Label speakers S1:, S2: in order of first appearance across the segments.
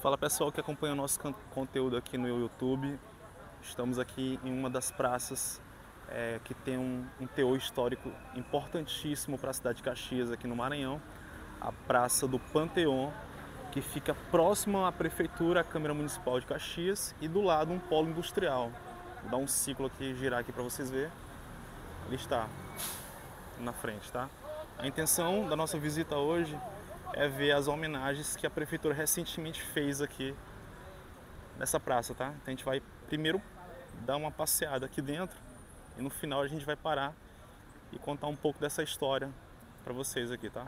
S1: Fala pessoal que acompanha o nosso conteúdo aqui no YouTube. Estamos aqui em uma das praças é, que tem um, um teor histórico importantíssimo para a cidade de Caxias, aqui no Maranhão, a Praça do Panteão, que fica próxima à Prefeitura, à Câmara Municipal de Caxias e do lado um polo industrial. Vou dar um ciclo aqui, girar aqui para vocês verem. Ali está, na frente, tá? A intenção da nossa visita hoje é ver as homenagens que a prefeitura recentemente fez aqui nessa praça, tá? Então a gente vai primeiro dar uma passeada aqui dentro e no final a gente vai parar e contar um pouco dessa história para vocês aqui, tá?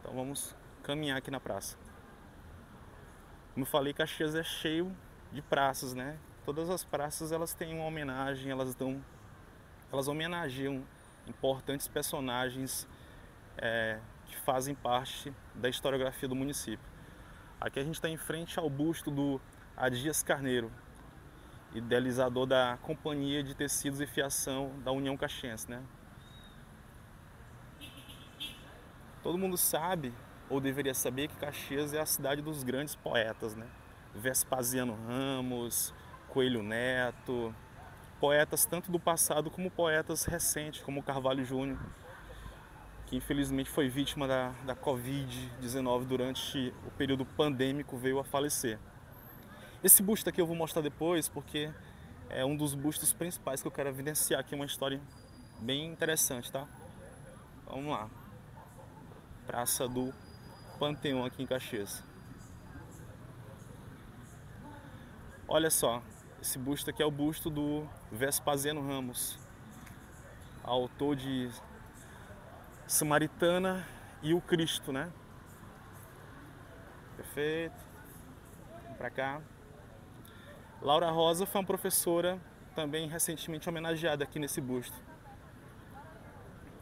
S1: Então vamos caminhar aqui na praça. Como eu falei, Caxias é cheio de praças, né? Todas as praças elas têm uma homenagem, elas dão, elas homenageiam importantes personagens é, que fazem parte da historiografia do município. Aqui a gente está em frente ao busto do Adias Carneiro, idealizador da Companhia de Tecidos e Fiação da União Caxiense. Né? Todo mundo sabe, ou deveria saber, que Caxias é a cidade dos grandes poetas. Né? Vespasiano Ramos, Coelho Neto, poetas tanto do passado como poetas recentes, como Carvalho Júnior que infelizmente foi vítima da, da Covid-19 durante o período pandêmico, veio a falecer. Esse busto aqui eu vou mostrar depois porque é um dos bustos principais que eu quero evidenciar aqui, uma história bem interessante, tá? Vamos lá. Praça do Panteão aqui em Caxias. Olha só, esse busto aqui é o busto do Vespasiano Ramos, autor de Samaritana e o Cristo, né? Perfeito. Vamos para cá. Laura Rosa foi uma professora também recentemente homenageada aqui nesse busto.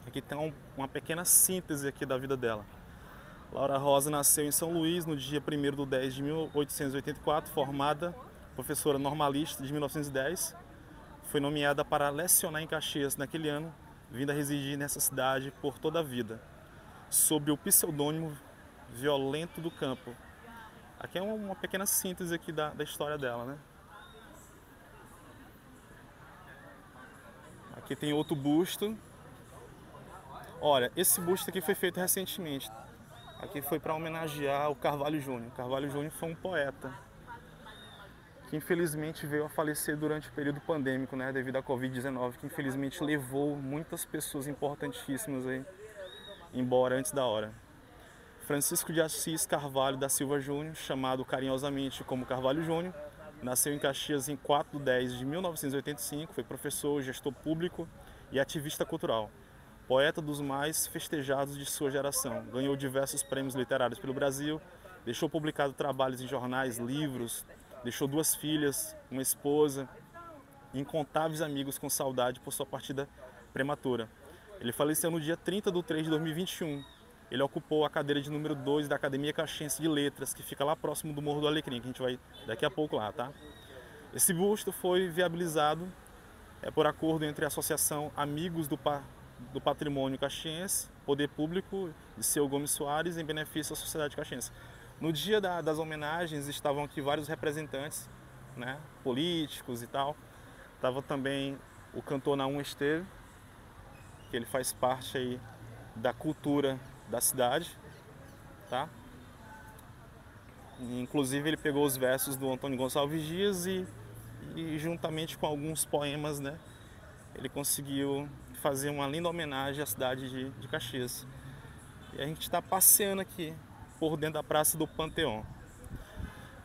S1: Aqui tem uma pequena síntese aqui da vida dela. Laura Rosa nasceu em São Luís no dia 1 de 10 de 1884, formada professora normalista de 1910. Foi nomeada para lecionar em Caxias naquele ano vindo a residir nessa cidade por toda a vida, sob o pseudônimo Violento do Campo. Aqui é uma pequena síntese aqui da, da história dela, né? Aqui tem outro busto. Olha, esse busto aqui foi feito recentemente. Aqui foi para homenagear o Carvalho Júnior. Carvalho Júnior foi um poeta que infelizmente veio a falecer durante o período pandêmico, né, devido à Covid-19, que infelizmente levou muitas pessoas importantíssimas aí embora antes da hora. Francisco de Assis Carvalho da Silva Júnior, chamado carinhosamente como Carvalho Júnior, nasceu em Caxias em 4 de 10 de 1985, foi professor, gestor público e ativista cultural. Poeta dos mais festejados de sua geração, ganhou diversos prêmios literários pelo Brasil, deixou publicado trabalhos em jornais, livros, Deixou duas filhas, uma esposa, incontáveis amigos com saudade por sua partida prematura. Ele faleceu no dia 30 de 3 de 2021. Ele ocupou a cadeira de número 2 da Academia Caxiense de Letras, que fica lá próximo do Morro do Alecrim, que a gente vai daqui a pouco lá, tá? Esse busto foi viabilizado é, por acordo entre a Associação Amigos do, pa, do Patrimônio Caxiense, Poder Público e seu Gomes Soares, em benefício da sociedade caxiense. No dia da, das homenagens estavam aqui vários representantes, né, políticos e tal. Estava também o cantor Naum Esteve, que ele faz parte aí da cultura da cidade, tá? inclusive ele pegou os versos do Antônio Gonçalves Dias e, e juntamente com alguns poemas, né, ele conseguiu fazer uma linda homenagem à cidade de, de Caxias. E a gente está passeando aqui por dentro da Praça do Panteão.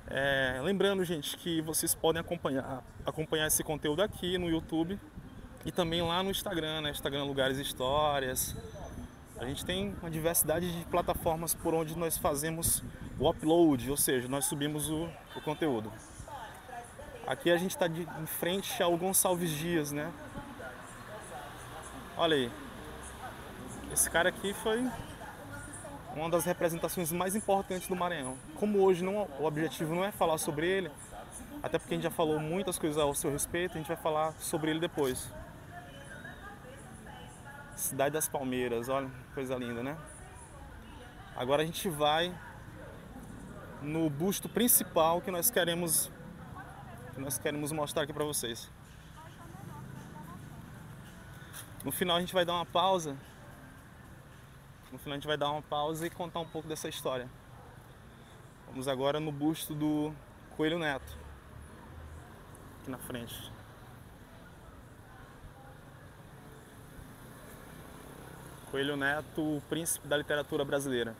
S1: É, lembrando, gente, que vocês podem acompanhar, acompanhar esse conteúdo aqui no YouTube e também lá no Instagram, né? Instagram Lugares Histórias. A gente tem uma diversidade de plataformas por onde nós fazemos o upload, ou seja, nós subimos o, o conteúdo. Aqui a gente está em frente ao Gonçalves Dias, né? Olha aí. Esse cara aqui foi uma das representações mais importantes do Maranhão. Como hoje não, o objetivo não é falar sobre ele, até porque a gente já falou muitas coisas ao seu respeito, a gente vai falar sobre ele depois. Cidade das Palmeiras, olha, coisa linda, né? Agora a gente vai no busto principal que nós queremos que nós queremos mostrar aqui para vocês. No final a gente vai dar uma pausa. No final a gente vai dar uma pausa e contar um pouco dessa história. Vamos agora no busto do Coelho Neto. Aqui na frente. Coelho Neto, o príncipe da literatura brasileira.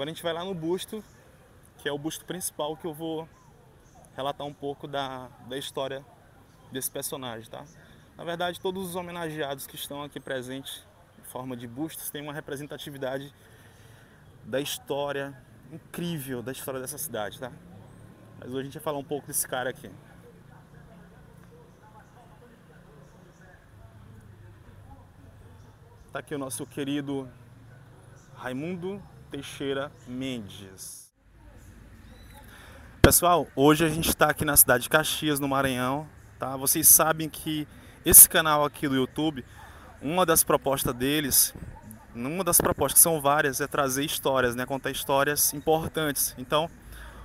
S1: Agora a gente vai lá no busto, que é o busto principal que eu vou relatar um pouco da, da história desse personagem, tá? Na verdade, todos os homenageados que estão aqui presentes em forma de bustos têm uma representatividade da história incrível da história dessa cidade, tá? Mas hoje a gente vai falar um pouco desse cara aqui. Tá aqui o nosso querido Raimundo Teixeira Mendes. Pessoal, hoje a gente está aqui na cidade de Caxias, no Maranhão. Tá? Vocês sabem que esse canal aqui do YouTube, uma das propostas deles, uma das propostas são várias, é trazer histórias, né? contar histórias importantes. Então,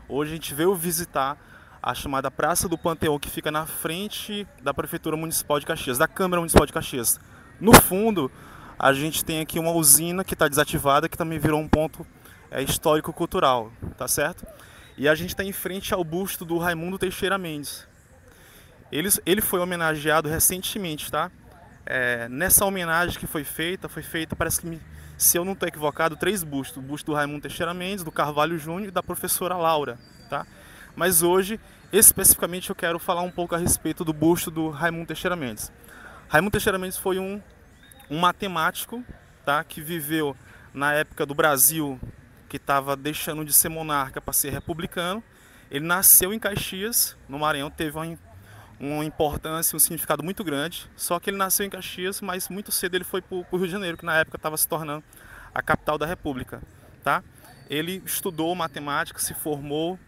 S1: hoje a gente veio visitar a chamada Praça do Panteão, que fica na frente da Prefeitura Municipal de Caxias, da Câmara Municipal de Caxias. No fundo, a gente tem aqui uma usina que está desativada, que também virou um ponto é, histórico-cultural, tá certo? E a gente está em frente ao busto do Raimundo Teixeira Mendes. Ele, ele foi homenageado recentemente, tá? É, nessa homenagem que foi feita, foi feita, parece que, se eu não estou equivocado, três bustos. O busto do Raimundo Teixeira Mendes, do Carvalho Júnior e da professora Laura, tá? Mas hoje, especificamente, eu quero falar um pouco a respeito do busto do Raimundo Teixeira Mendes. Raimundo Teixeira Mendes foi um um matemático tá, que viveu na época do Brasil, que estava deixando de ser monarca para ser republicano. Ele nasceu em Caxias, no Maranhão, teve uma, uma importância, um significado muito grande. Só que ele nasceu em Caxias, mas muito cedo ele foi para o Rio de Janeiro, que na época estava se tornando a capital da República. Tá? Ele estudou matemática, se formou,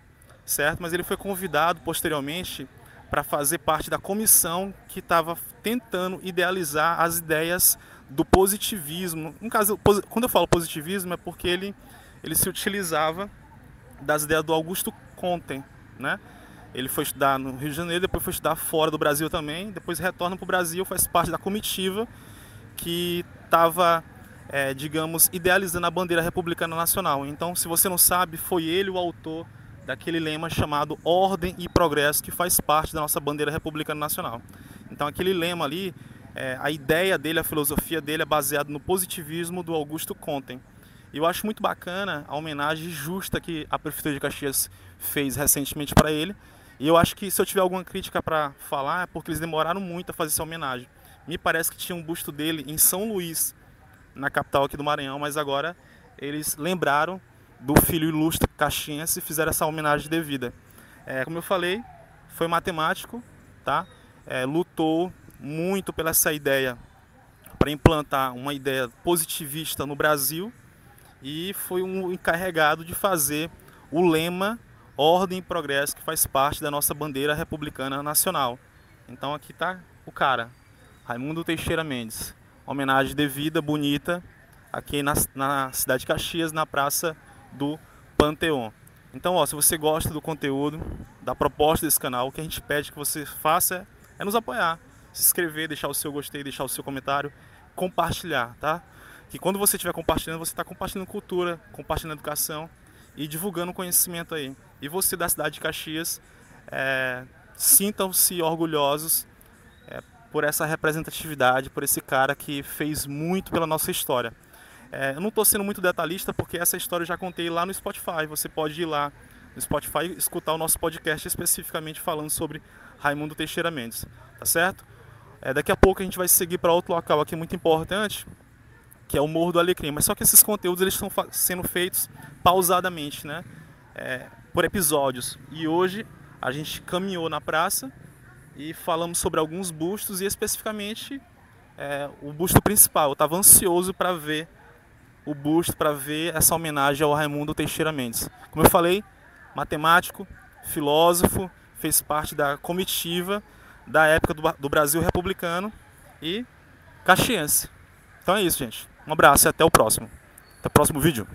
S1: certo? Mas ele foi convidado posteriormente para fazer parte da comissão que estava tentando idealizar as ideias do positivismo. No caso, quando eu falo positivismo é porque ele, ele se utilizava das ideias do Augusto Comte, né? Ele foi estudar no Rio de Janeiro, depois foi estudar fora do Brasil também, depois retorna para o Brasil, faz parte da comitiva que estava, é, digamos, idealizando a bandeira republicana nacional. Então, se você não sabe, foi ele o autor daquele lema chamado Ordem e Progresso, que faz parte da nossa bandeira republicana nacional. Então, aquele lema ali, é, a ideia dele, a filosofia dele é baseada no positivismo do Augusto Comte. E eu acho muito bacana a homenagem justa que a Prefeitura de Caxias fez recentemente para ele. E eu acho que se eu tiver alguma crítica para falar, é porque eles demoraram muito a fazer essa homenagem. Me parece que tinha um busto dele em São Luís, na capital aqui do Maranhão, mas agora eles lembraram do filho ilustre caxiense fizeram essa homenagem devida. É, como eu falei, foi matemático, tá? É, lutou muito pela essa ideia para implantar uma ideia positivista no Brasil e foi um encarregado de fazer o lema Ordem e Progresso que faz parte da nossa bandeira republicana nacional. Então aqui está o cara, Raimundo Teixeira Mendes. Homenagem devida, bonita, aqui na, na cidade de Caxias, na Praça do Panteon. Então, ó, se você gosta do conteúdo, da proposta desse canal, o que a gente pede que você faça é nos apoiar, se inscrever, deixar o seu gostei, deixar o seu comentário, compartilhar, tá? Que quando você estiver compartilhando, você está compartilhando cultura, compartilhando educação e divulgando conhecimento aí. E você da cidade de Caxias, é, sintam-se orgulhosos é, por essa representatividade, por esse cara que fez muito pela nossa história. É, eu não estou sendo muito detalhista porque essa história eu já contei lá no Spotify. Você pode ir lá no Spotify e escutar o nosso podcast especificamente falando sobre Raimundo Teixeira Mendes, tá certo? É, daqui a pouco a gente vai seguir para outro local aqui muito importante, que é o Morro do Alecrim. Mas só que esses conteúdos eles estão sendo feitos pausadamente, né? É, por episódios. E hoje a gente caminhou na praça e falamos sobre alguns bustos e especificamente é, o busto principal. Eu estava ansioso para ver o busto para ver essa homenagem ao Raimundo Teixeira Mendes. Como eu falei, matemático, filósofo, fez parte da comitiva da época do, do Brasil republicano e caxiense. Então é isso, gente. Um abraço e até o próximo. Até o próximo vídeo.